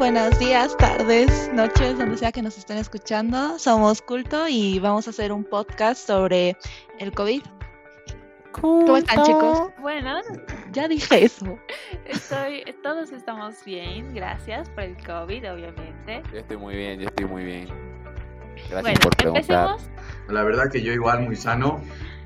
buenos días, tardes, noches, donde sea que nos estén escuchando. Somos Culto y vamos a hacer un podcast sobre el COVID. ¿Cómo están, chicos? Bueno, ya dije eso. Estoy, todos estamos bien, gracias por el COVID, obviamente. Yo estoy muy bien, yo estoy muy bien. Gracias bueno, por preguntar. empecemos. La verdad que yo igual muy sano.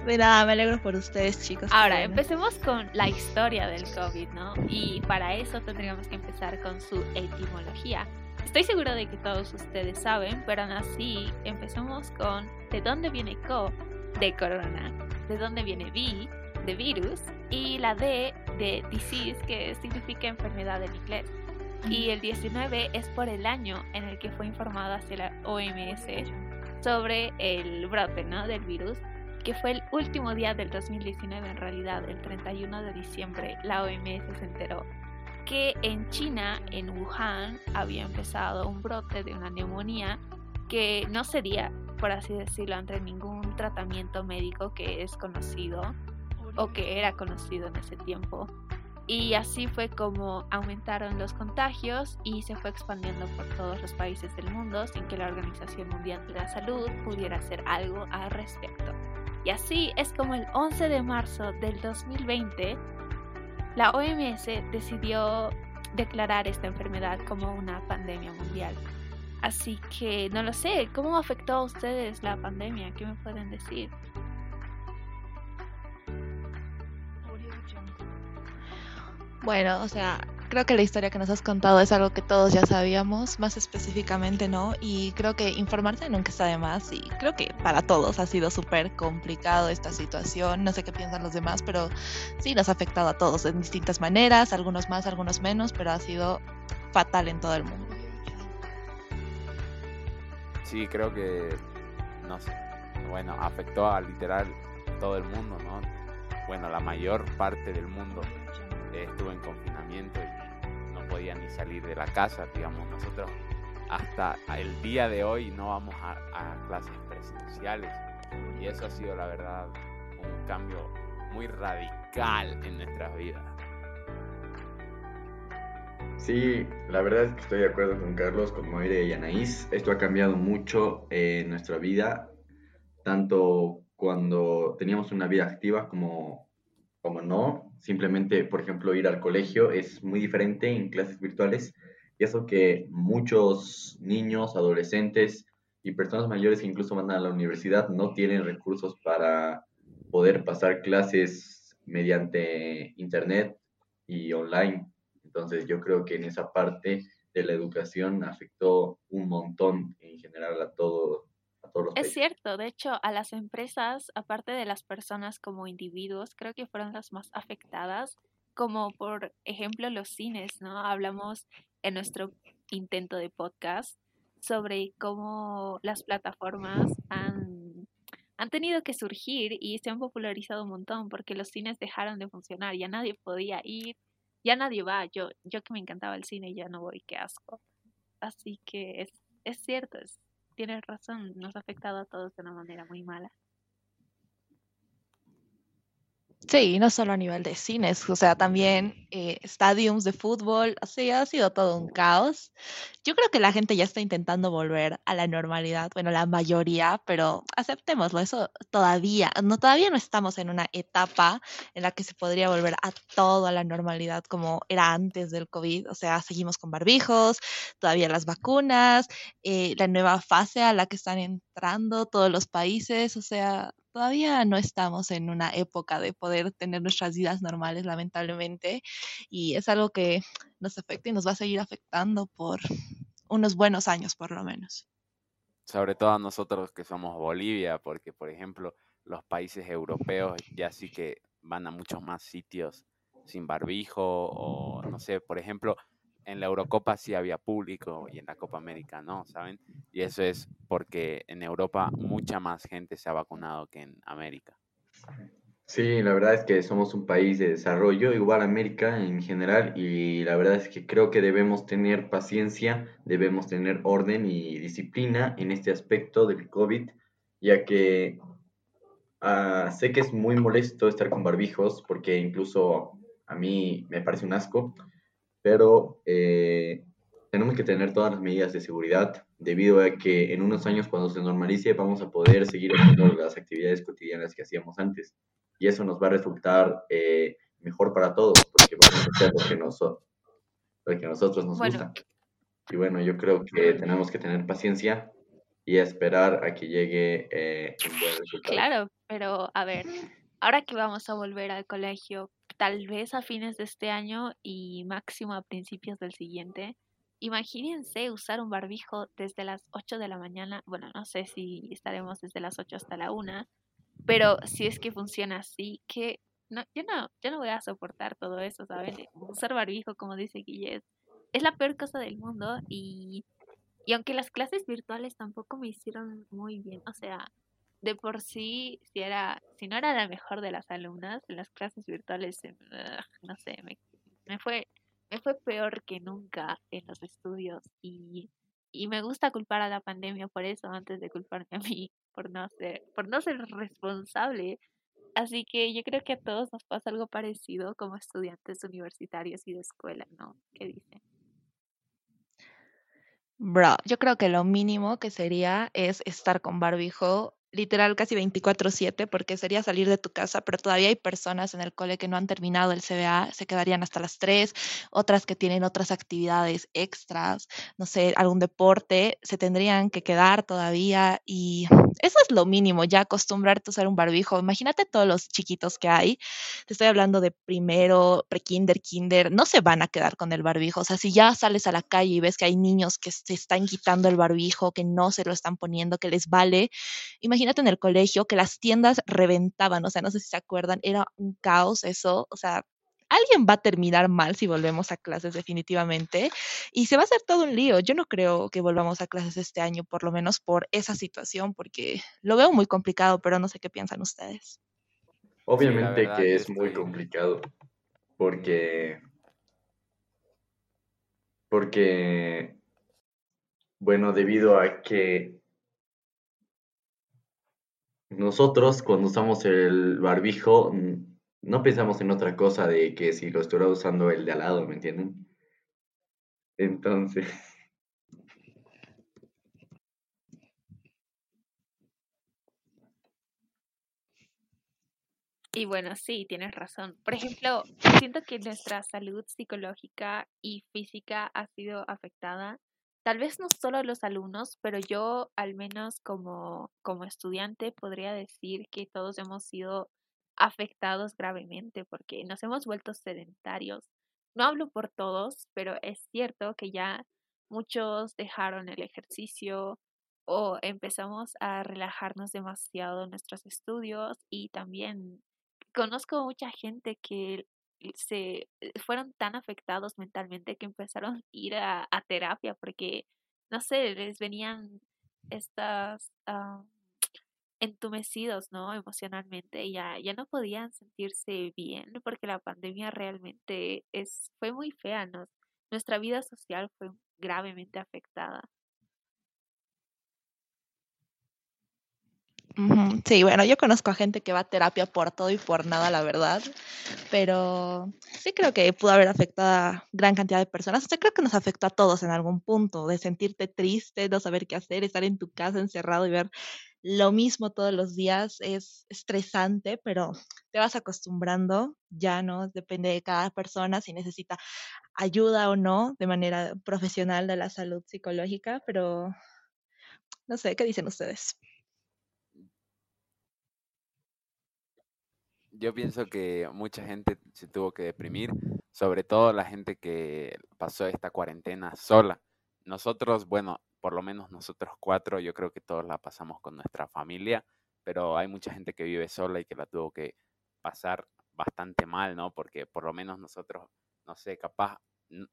De nada, me alegro por ustedes, chicos. Ahora, empecemos con la historia del COVID, ¿no? Y para eso tendríamos que empezar con su etimología. Estoy seguro de que todos ustedes saben, pero aún así, empecemos con ¿de dónde viene co? De corona. ¿De dónde viene vi? De virus. Y la D de disease, que significa enfermedad en inglés. Y el 19 es por el año en el que fue informado hacia la OMS sobre el brote, ¿no? Del virus que fue el último día del 2019 en realidad, el 31 de diciembre, la OMS se enteró que en China, en Wuhan, había empezado un brote de una neumonía que no sería, por así decirlo, ante ningún tratamiento médico que es conocido o que era conocido en ese tiempo. Y así fue como aumentaron los contagios y se fue expandiendo por todos los países del mundo sin que la Organización Mundial de la Salud pudiera hacer algo al respecto. Y así es como el 11 de marzo del 2020, la OMS decidió declarar esta enfermedad como una pandemia mundial. Así que no lo sé, ¿cómo afectó a ustedes la pandemia? ¿Qué me pueden decir? Bueno, o sea, creo que la historia que nos has contado es algo que todos ya sabíamos, más específicamente, ¿no? Y creo que informarse nunca está de más y creo que para todos ha sido súper complicado esta situación. No sé qué piensan los demás, pero sí nos ha afectado a todos en distintas maneras, algunos más, algunos menos, pero ha sido fatal en todo el mundo. Sí, creo que, no sé, bueno, afectó a literal todo el mundo, ¿no? Bueno, la mayor parte del mundo estuvo en confinamiento y podía ni salir de la casa, digamos, nosotros hasta el día de hoy no vamos a, a clases presenciales y eso ha sido la verdad un cambio muy radical en nuestras vidas. Sí, la verdad es que estoy de acuerdo con Carlos, con Moire y Anaís. Esto ha cambiado mucho en nuestra vida, tanto cuando teníamos una vida activa como, como no. Simplemente, por ejemplo, ir al colegio es muy diferente en clases virtuales. Y eso que muchos niños, adolescentes y personas mayores que incluso van a la universidad no tienen recursos para poder pasar clases mediante internet y online. Entonces yo creo que en esa parte de la educación afectó un montón en general a todo todos los Es países. cierto, de hecho, a las empresas, aparte de las personas como individuos, creo que fueron las más afectadas, como por ejemplo los cines, ¿no? Hablamos en nuestro intento de podcast sobre cómo las plataformas han, han tenido que surgir y se han popularizado un montón porque los cines dejaron de funcionar, ya nadie podía ir, ya nadie va, yo, yo que me encantaba el cine ya no voy, qué asco. Así que es, es cierto, es, tienes razón, nos ha afectado a todos de una manera muy mala. Sí, no solo a nivel de cines, o sea, también eh, estadios de fútbol, sea, ha sido todo un caos. Yo creo que la gente ya está intentando volver a la normalidad, bueno, la mayoría, pero aceptémoslo, eso todavía, no, todavía no estamos en una etapa en la que se podría volver a todo a la normalidad como era antes del COVID, o sea, seguimos con barbijos, todavía las vacunas, eh, la nueva fase a la que están entrando todos los países, o sea, todavía no estamos en una época de poder tener nuestras vidas normales, lamentablemente, y es algo que nos afecta y nos va a seguir afectando por unos buenos años, por lo menos. Sobre todo a nosotros que somos Bolivia, porque por ejemplo los países europeos ya sí que van a muchos más sitios sin barbijo o no sé, por ejemplo, en la Eurocopa sí había público y en la Copa América no, ¿saben? Y eso es porque en Europa mucha más gente se ha vacunado que en América. Sí, la verdad es que somos un país de desarrollo, igual América en general, y la verdad es que creo que debemos tener paciencia, debemos tener orden y disciplina en este aspecto del COVID, ya que ah, sé que es muy molesto estar con barbijos, porque incluso a mí me parece un asco, pero eh, tenemos que tener todas las medidas de seguridad, debido a que en unos años cuando se normalice vamos a poder seguir haciendo las actividades cotidianas que hacíamos antes. Y eso nos va a resultar eh, mejor para todos, porque vamos a hacer lo que, lo que a nosotros nos gusta. Y bueno, yo creo que tenemos que tener paciencia y esperar a que llegue eh, un buen resultado. Claro, pero a ver, ahora que vamos a volver al colegio, tal vez a fines de este año y máximo a principios del siguiente, imagínense usar un barbijo desde las 8 de la mañana, bueno, no sé si estaremos desde las 8 hasta la 1, pero si es que funciona así, que no, yo no, yo no voy a soportar todo eso, ¿saben? Usar barbijo, como dice Guillet, es la peor cosa del mundo y, y aunque las clases virtuales tampoco me hicieron muy bien, o sea, de por sí, si era, si no era la mejor de las alumnas, en las clases virtuales, no sé, me, me fue, me fue peor que nunca en los estudios y, y me gusta culpar a la pandemia por eso antes de culparme a mí por no ser, por no ser responsable. Así que yo creo que a todos nos pasa algo parecido como estudiantes universitarios y de escuela, ¿no? ¿Qué dicen? Bro, yo creo que lo mínimo que sería es estar con barbijo literal casi 24/7 porque sería salir de tu casa, pero todavía hay personas en el cole que no han terminado el CBA, se quedarían hasta las 3, otras que tienen otras actividades extras, no sé, algún deporte, se tendrían que quedar todavía y eso es lo mínimo, ya acostumbrarte a usar un barbijo. Imagínate todos los chiquitos que hay, te estoy hablando de primero, pre-kinder, kinder, no se van a quedar con el barbijo, o sea, si ya sales a la calle y ves que hay niños que se están quitando el barbijo, que no se lo están poniendo, que les vale, imagínate imagínate en el colegio que las tiendas reventaban, o sea, no sé si se acuerdan, era un caos eso, o sea, alguien va a terminar mal si volvemos a clases definitivamente y se va a hacer todo un lío. Yo no creo que volvamos a clases este año, por lo menos por esa situación, porque lo veo muy complicado, pero no sé qué piensan ustedes. Obviamente que es muy complicado, porque, porque, bueno, debido a que nosotros cuando usamos el barbijo no pensamos en otra cosa de que si lo estuviera usando el de al lado, ¿me entienden? Entonces... Y bueno, sí, tienes razón. Por ejemplo, siento que nuestra salud psicológica y física ha sido afectada tal vez no solo los alumnos, pero yo al menos como, como estudiante podría decir que todos hemos sido afectados gravemente porque nos hemos vuelto sedentarios. No hablo por todos, pero es cierto que ya muchos dejaron el ejercicio o empezamos a relajarnos demasiado en nuestros estudios y también conozco mucha gente que se eh, fueron tan afectados mentalmente que empezaron a ir a, terapia porque, no sé, les venían estas entumecidos, ¿no? Emocionalmente, ya, ya no podían sentirse bien porque la pandemia realmente es, fue muy fea, ¿no? Nuestra vida social fue gravemente afectada. Sí, bueno, yo conozco a gente que va a terapia por todo y por nada, la verdad, pero sí creo que pudo haber afectado a gran cantidad de personas. O sea, creo que nos afectó a todos en algún punto, de sentirte triste, no saber qué hacer, estar en tu casa encerrado y ver lo mismo todos los días es estresante, pero te vas acostumbrando, ya no, depende de cada persona si necesita ayuda o no de manera profesional de la salud psicológica, pero no sé, ¿qué dicen ustedes? Yo pienso que mucha gente se tuvo que deprimir, sobre todo la gente que pasó esta cuarentena sola. Nosotros, bueno, por lo menos nosotros cuatro, yo creo que todos la pasamos con nuestra familia, pero hay mucha gente que vive sola y que la tuvo que pasar bastante mal, ¿no? Porque por lo menos nosotros, no sé, capaz,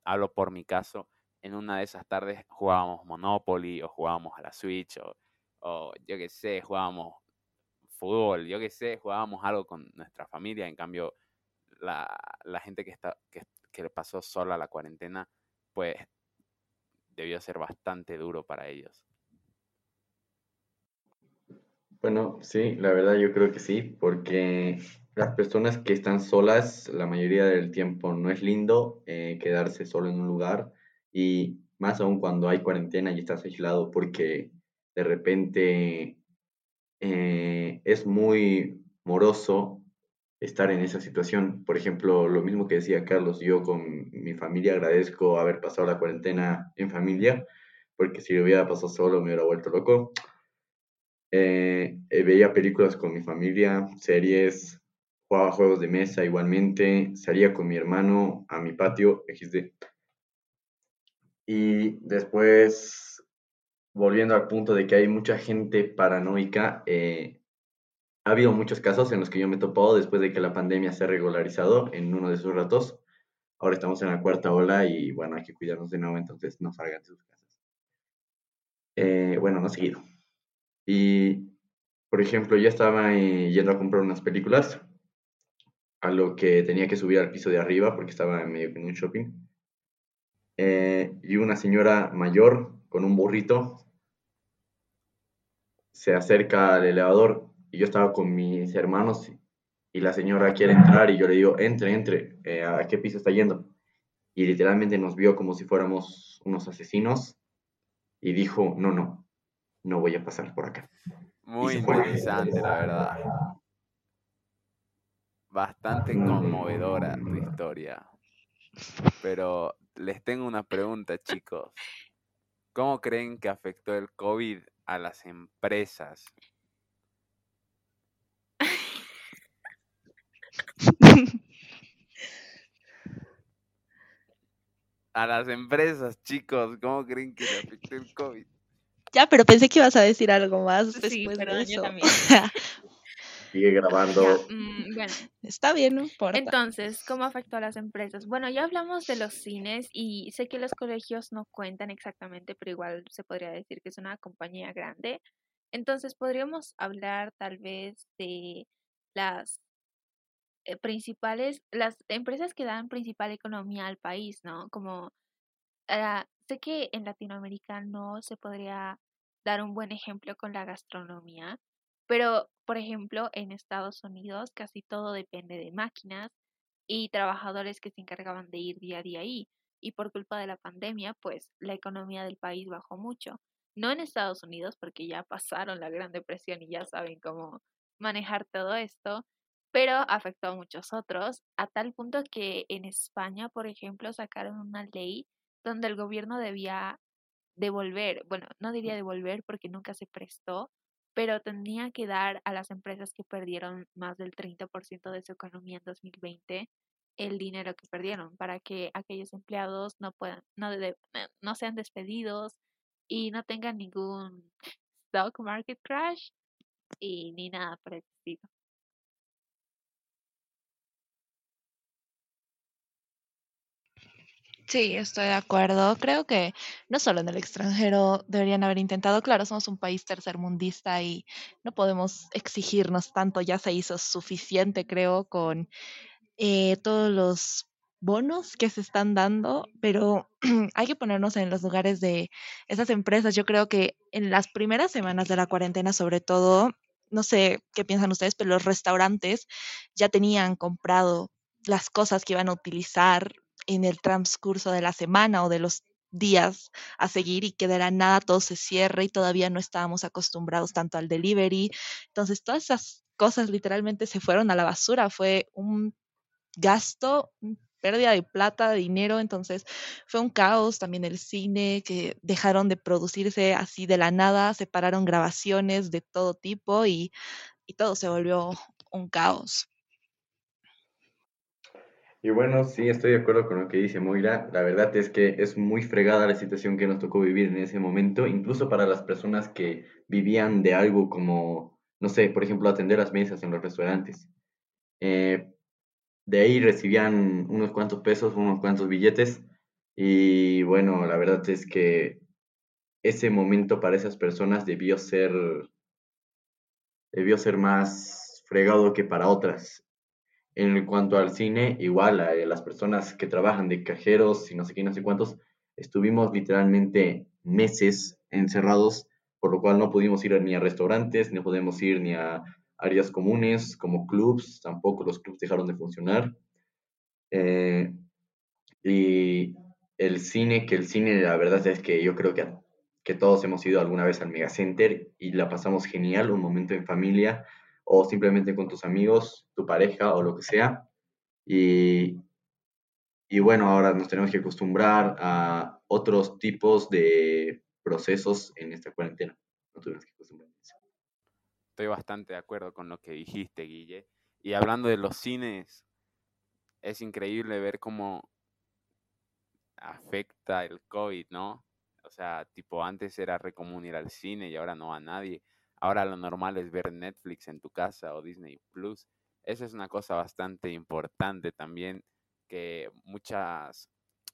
hablo por mi caso, en una de esas tardes jugábamos Monopoly o jugábamos a la Switch o, o yo qué sé, jugábamos fútbol, yo qué sé, jugábamos algo con nuestra familia, en cambio la, gente que, está, que, que le pasó sola la cuarentena, pues debió ser bastante duro para ellos. Bueno, sí, la verdad yo creo que sí, porque las personas que están solas, la mayoría del tiempo no es lindo eh, quedarse solo en un lugar y más aún cuando hay cuarentena y estás aislado, porque de repente eh, es muy moroso estar en esa situación. Por ejemplo, lo mismo que decía Carlos, yo con mi familia agradezco haber pasado la cuarentena en familia, porque si lo hubiera pasado solo me hubiera vuelto loco. Eh, eh, veía películas con mi familia, series, jugaba juegos de mesa igualmente, salía con mi hermano a mi patio, XD. Y después, volviendo al punto de que hay mucha gente paranoica, eh, ha habido muchos casos en los que yo me he topado después de que la pandemia se ha regularizado en uno de sus ratos. Ahora estamos en la cuarta ola y bueno, hay que cuidarnos de nuevo, entonces no salgan de sus casas. bueno, no seguido. Y, por ejemplo, yo estaba eh, yendo a comprar unas películas, a lo que tenía que subir al piso de arriba porque estaba en medio de un shopping. Eh, y una señora mayor con un burrito se acerca al elevador y yo estaba con mis hermanos y la señora quiere entrar y yo le digo, entre, entre, eh, ¿a qué piso está yendo? Y literalmente nos vio como si fuéramos unos asesinos y dijo, no, no, no voy a pasar por acá. Muy interesante, la verdad. Bastante conmovedora tu historia. Pero les tengo una pregunta, chicos. ¿Cómo creen que afectó el COVID a las empresas? a las empresas, chicos, ¿cómo creen que le afectó el COVID? Ya, pero pensé que ibas a decir algo más después de eso. también. Sigue grabando. Mm, bueno. Está bien, no importa. Entonces, ¿cómo afectó a las empresas? Bueno, ya hablamos de los cines y sé que los colegios no cuentan exactamente, pero igual se podría decir que es una compañía grande. Entonces, podríamos hablar tal vez de las eh, principales, las empresas que dan principal economía al país, ¿no? Como ah, sé que en Latinoamérica no se podría dar un buen ejemplo con la gastronomía, pero por ejemplo en Estados Unidos casi todo depende de máquinas y trabajadores que se encargaban de ir día a día ahí. Y por culpa de la pandemia, pues la economía del país bajó mucho. No en Estados Unidos, porque ya pasaron la Gran Depresión y ya saben cómo manejar todo esto, pero afectó a muchos otros, a tal punto que en España, por ejemplo, sacaron una ley donde el gobierno debía devolver, bueno, no diría devolver porque nunca se prestó, pero tenía que dar a las empresas que perdieron más del 30% de su economía en 2020 el dinero que perdieron para que aquellos empleados no puedan no, eh, no sean despedidos y no tengan ningún stock market crash y ni nada parecido. Sí, estoy de acuerdo. Creo que no solo en el extranjero deberían haber intentado, claro, somos un país tercermundista y no podemos exigirnos tanto, ya se hizo suficiente, creo, con eh, todos los bonos que se están dando, pero hay que ponernos en los lugares de esas empresas. Yo creo que en las primeras semanas de la cuarentena, sobre todo, no sé qué piensan ustedes, pero los restaurantes ya tenían comprado las cosas que iban a utilizar en el transcurso de la semana o de los días a seguir y que de la nada todo se cierre y todavía no estábamos acostumbrados tanto al delivery. Entonces, todas esas cosas literalmente se fueron a la basura. Fue un gasto, pérdida de plata, de dinero. Entonces, fue un caos también el cine, que dejaron de producirse así de la nada, separaron grabaciones de todo tipo y, y todo se volvió un caos. Y bueno, sí, estoy de acuerdo con lo que dice Moira. La verdad es que es muy fregada la situación que nos tocó vivir en ese momento, incluso para las personas que vivían de algo como, no sé, por ejemplo, atender las mesas en los restaurantes. Eh, de ahí recibían unos cuantos pesos, unos cuantos billetes. Y bueno, la verdad es que ese momento para esas personas debió ser, debió ser más fregado que para otras. En cuanto al cine, igual, a eh, las personas que trabajan de cajeros y no sé qué, no sé cuántos, estuvimos literalmente meses encerrados, por lo cual no pudimos ir ni a restaurantes, no podemos ir ni a áreas comunes como clubs, tampoco los clubs dejaron de funcionar. Eh, y el cine, que el cine la verdad es que yo creo que, que todos hemos ido alguna vez al Megacenter y la pasamos genial, un momento en familia o simplemente con tus amigos, tu pareja o lo que sea. Y, y bueno, ahora nos tenemos que acostumbrar a otros tipos de procesos en esta cuarentena. Que. Estoy bastante de acuerdo con lo que dijiste, Guille. Y hablando de los cines, es increíble ver cómo afecta el COVID, ¿no? O sea, tipo antes era re común ir al cine y ahora no va nadie. Ahora lo normal es ver Netflix en tu casa o Disney Plus. Eso es una cosa bastante importante también, que muchas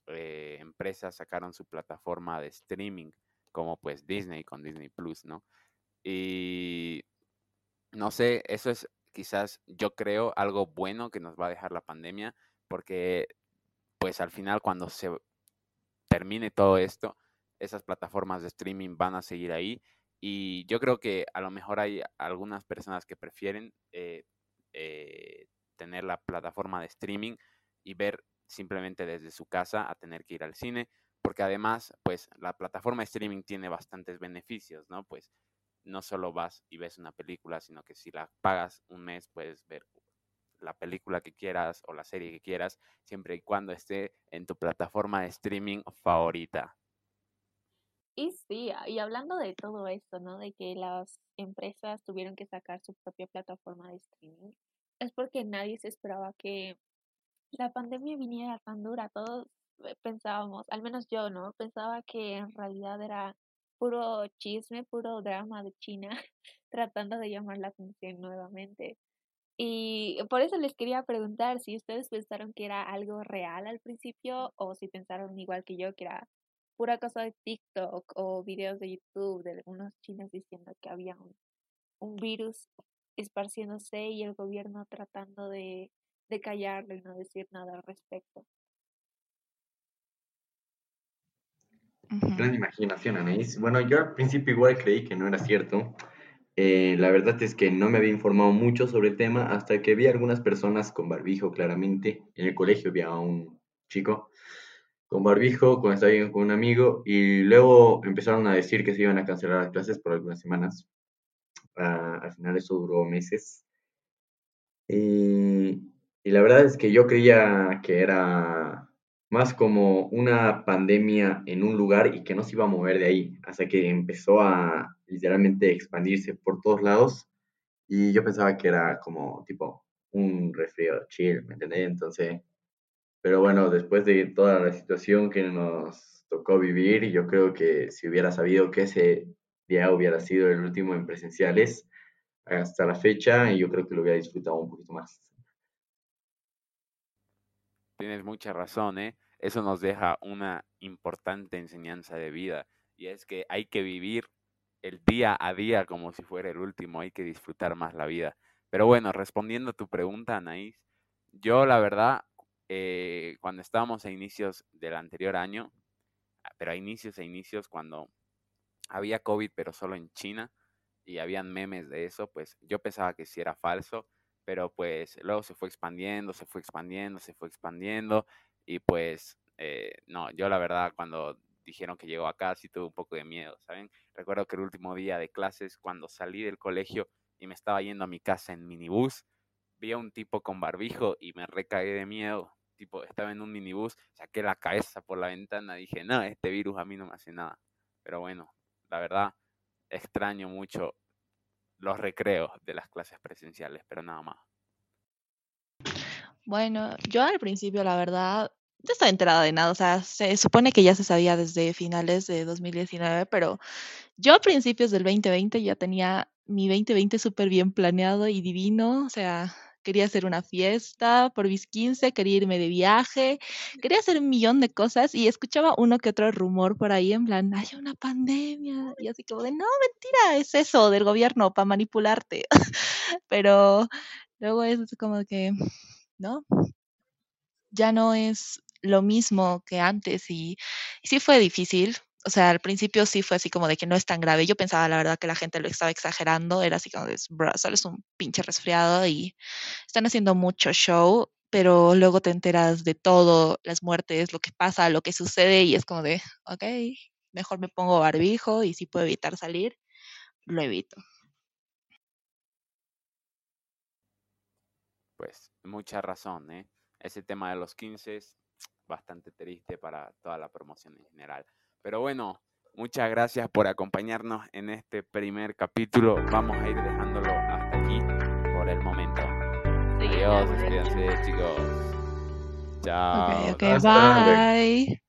eh, empresas sacaron su plataforma de streaming, como pues Disney con Disney Plus, ¿no? Y no sé, eso es quizás yo creo algo bueno que nos va a dejar la pandemia, porque pues al final cuando se termine todo esto, esas plataformas de streaming van a seguir ahí. Y yo creo que a lo mejor hay algunas personas que prefieren eh, eh, tener la plataforma de streaming y ver simplemente desde su casa a tener que ir al cine, porque además, pues la plataforma de streaming tiene bastantes beneficios, ¿no? Pues no solo vas y ves una película, sino que si la pagas un mes puedes ver la película que quieras o la serie que quieras, siempre y cuando esté en tu plataforma de streaming favorita. Y sí, ah, y hablando de todo esto, ¿no? De que las empresas tuvieron que sacar su propia plataforma de streaming, es porque nadie se esperaba que la pandemia viniera tan dura. Todos eh, pensábamos, al menos yo, ¿no? Pensaba que en realidad era puro chisme, puro drama de China, tratando de llamar la atención nuevamente. Y por eso les quería preguntar si ustedes pensaron que era algo real al principio o si pensaron igual que yo que era pura cosa de TikTok o videos de YouTube de algunos chinos diciendo que había un, un virus esparciéndose y el gobierno tratando de, de callarlo y no decir nada al respecto. Gran imaginación, Anaís. Bueno, yo al principio igual creí que no era cierto. Eh, la verdad es que no me había informado mucho sobre el tema hasta que vi a algunas personas con barbijo, claramente. En el colegio vi a un chico con barbijo cuando estaba con un amigo y luego empezaron a decir que se iban a cancelar las clases por algunas semanas. Ah, al final eso duró meses. Y, y la verdad es que yo creía que era más como una pandemia en un lugar y que no se iba a mover de ahí, hasta que empezó a literalmente expandirse por todos lados y yo pensaba que era como tipo un resfriado chill, ¿me entendés? Entonces, pero bueno, después de toda la situación que nos tocó vivir, yo creo que si hubiera sabido que ese día hubiera sido el último en presenciales hasta la fecha, yo creo que lo hubiera disfrutado un poquito más. Tienes mucha razón, ¿eh? Eso nos deja una importante enseñanza de vida y es que hay que vivir el día a día como si fuera el último, hay que disfrutar más la vida. Pero bueno, respondiendo a tu pregunta, Anaís, yo la verdad, eh, cuando estábamos a inicios del anterior año, ah, pero a inicios a inicios cuando había COVID, pero solo en China, y habían memes de eso, pues yo pensaba que sí era falso, pero pues luego se fue expandiendo, se fue expandiendo, se fue expandiendo y pues eh, no, yo la verdad cuando dijeron que llegó acá sí tuve un poco de miedo, ¿saben? Recuerdo que el último día de clases, cuando salí del colegio y me estaba yendo a mi casa en minibús, vi a un tipo con barbijo y me recagué de miedo. Tipo, estaba en un minibús, saqué la cabeza por la ventana, dije, no, este virus a mí no me hace nada. Pero bueno, la verdad, extraño mucho los recreos de las clases presenciales, pero nada más. Bueno, yo al principio, la verdad, no estaba enterada de nada. O sea, se supone que ya se sabía desde finales de 2019, pero yo a principios del 2020 ya tenía mi 2020 súper bien planeado y divino. O sea, quería hacer una fiesta por mis 15, quería irme de viaje, quería hacer un millón de cosas y escuchaba uno que otro rumor por ahí en plan, hay una pandemia. Y así como de, no, mentira, es eso del gobierno para manipularte. Pero luego es como que, ¿no? Ya no es lo mismo que antes y, sí fue difícil. O sea, al principio sí fue así como de que no es tan grave. Yo pensaba, la verdad, que la gente lo estaba exagerando. Era así como de, bro, solo es un pinche resfriado y están haciendo mucho show. pero luego te enteras de todo, las muertes, lo que pasa, lo que sucede y es como de, ok, mejor me pongo barbijo y si puedo evitar salir, lo evito. Pues mucha razón, ¿eh? Ese tema de los 15 es bastante triste para toda la promoción en general. Pero bueno, muchas gracias por acompañarnos en este primer capítulo. Vamos a ir dejándolo hasta aquí por el momento. Adiós, despídense chicos. Chao. Ok, ok, bye.